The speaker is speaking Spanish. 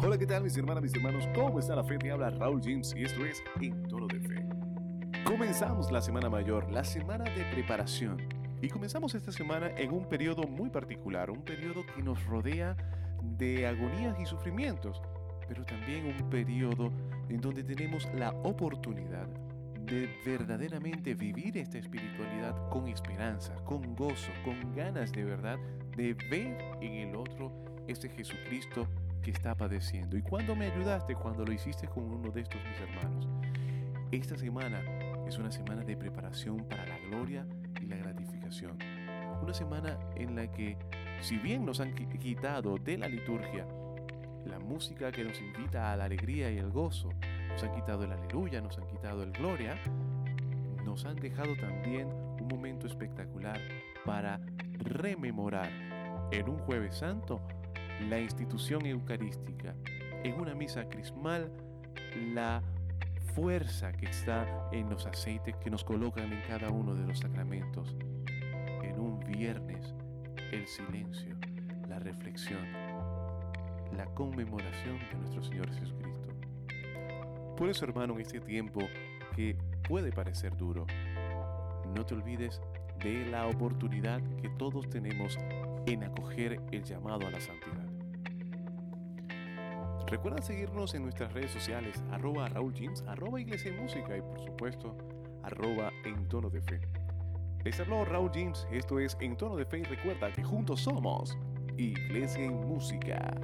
Hola, ¿qué tal mis hermanas, mis hermanos? ¿Cómo está la fe? Te habla Raúl James y esto es En Tono de Fe. Comenzamos la Semana Mayor, la semana de preparación. Y comenzamos esta semana en un periodo muy particular, un periodo que nos rodea de agonías y sufrimientos, pero también un periodo en donde tenemos la oportunidad de verdaderamente vivir esta espiritualidad con esperanza, con gozo, con ganas de verdad de ver en el otro ese Jesucristo que está padeciendo. ¿Y cuando me ayudaste? Cuando lo hiciste con uno de estos mis hermanos. Esta semana es una semana de preparación para la gloria y la gratificación. Una semana en la que, si bien nos han quitado de la liturgia la música que nos invita a la alegría y el gozo, nos han quitado el aleluya, nos han quitado el gloria, nos han dejado también un momento espectacular para rememorar en un jueves santo la institución eucarística, en una misa crismal la fuerza que está en los aceites que nos colocan en cada uno de los sacramentos. En un viernes, el silencio, la reflexión, la conmemoración de nuestro Señor Jesucristo. Por eso, hermano, en este tiempo que puede parecer duro, no te olvides de la oportunidad que todos tenemos en acoger el llamado a la santidad. Recuerda seguirnos en nuestras redes sociales, arroba Raúl James, arroba Iglesia y Música y por supuesto, arroba En Tono de Fe. Les habló Raúl James, esto es En Tono de Fe y recuerda que juntos somos Iglesia y Música.